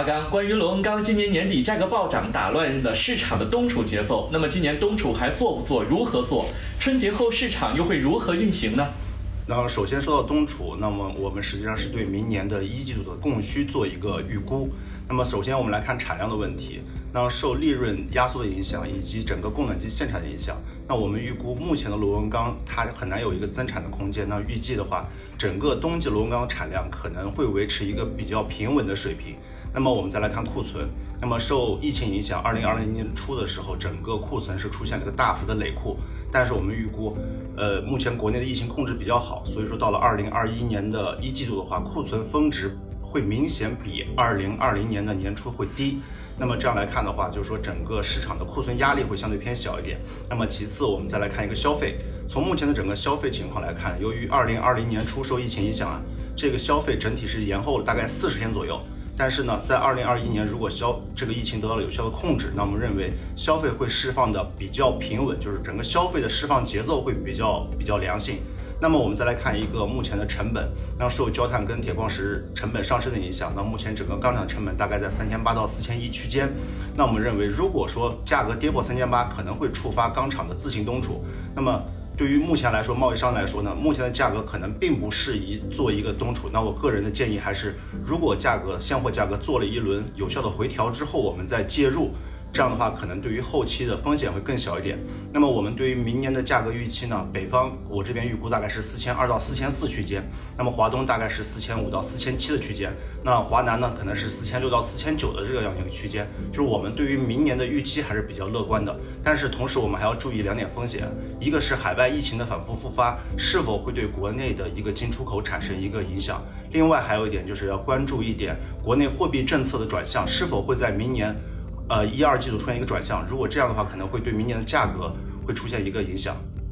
阿刚，关于螺纹钢今年年底价格暴涨，打乱了市场的冬储节奏。那么今年冬储还做不做？如何做？春节后市场又会如何运行呢？那首先说到冬储，那么我们实际上是对明年的一季度的供需做一个预估。那么首先我们来看产量的问题，那受利润压缩的影响以及整个供暖季限产的影响，那我们预估目前的螺纹钢它很难有一个增产的空间。那预计的话，整个冬季螺纹钢产量可能会维持一个比较平稳的水平。那么我们再来看库存，那么受疫情影响，二零二零年初的时候，整个库存是出现了一个大幅的累库，但是我们预估，呃，目前国内的疫情控制比较好，所以说到了二零二一年的一季度的话，库存峰值。会明显比二零二零年的年初会低，那么这样来看的话，就是说整个市场的库存压力会相对偏小一点。那么其次，我们再来看一个消费，从目前的整个消费情况来看，由于二零二零年初受疫情影响啊，这个消费整体是延后了大概四十天左右。但是呢，在二零二一年如果消这个疫情得到了有效的控制，那我们认为消费会释放的比较平稳，就是整个消费的释放节奏会比较比较良性。那么我们再来看一个目前的成本，那受焦炭跟铁矿石成本上升的影响，那目前整个钢厂成本大概在三千八到四千一区间。那我们认为，如果说价格跌破三千八，可能会触发钢厂的自行冬储。那么对于目前来说，贸易商来说呢，目前的价格可能并不适宜做一个冬储。那我个人的建议还是，如果价格现货价格做了一轮有效的回调之后，我们再介入。这样的话，可能对于后期的风险会更小一点。那么我们对于明年的价格预期呢？北方我这边预估大概是四千二到四千四区间，那么华东大概是四千五到四千七的区间，那华南呢可能是四千六到四千九的这个样一个区间。就是我们对于明年的预期还是比较乐观的。但是同时我们还要注意两点风险，一个是海外疫情的反复复发是否会对国内的一个进出口产生一个影响，另外还有一点就是要关注一点国内货币政策的转向是否会在明年。呃，一二季度出现一个转向，如果这样的话，可能会对明年的价格会出现一个影响。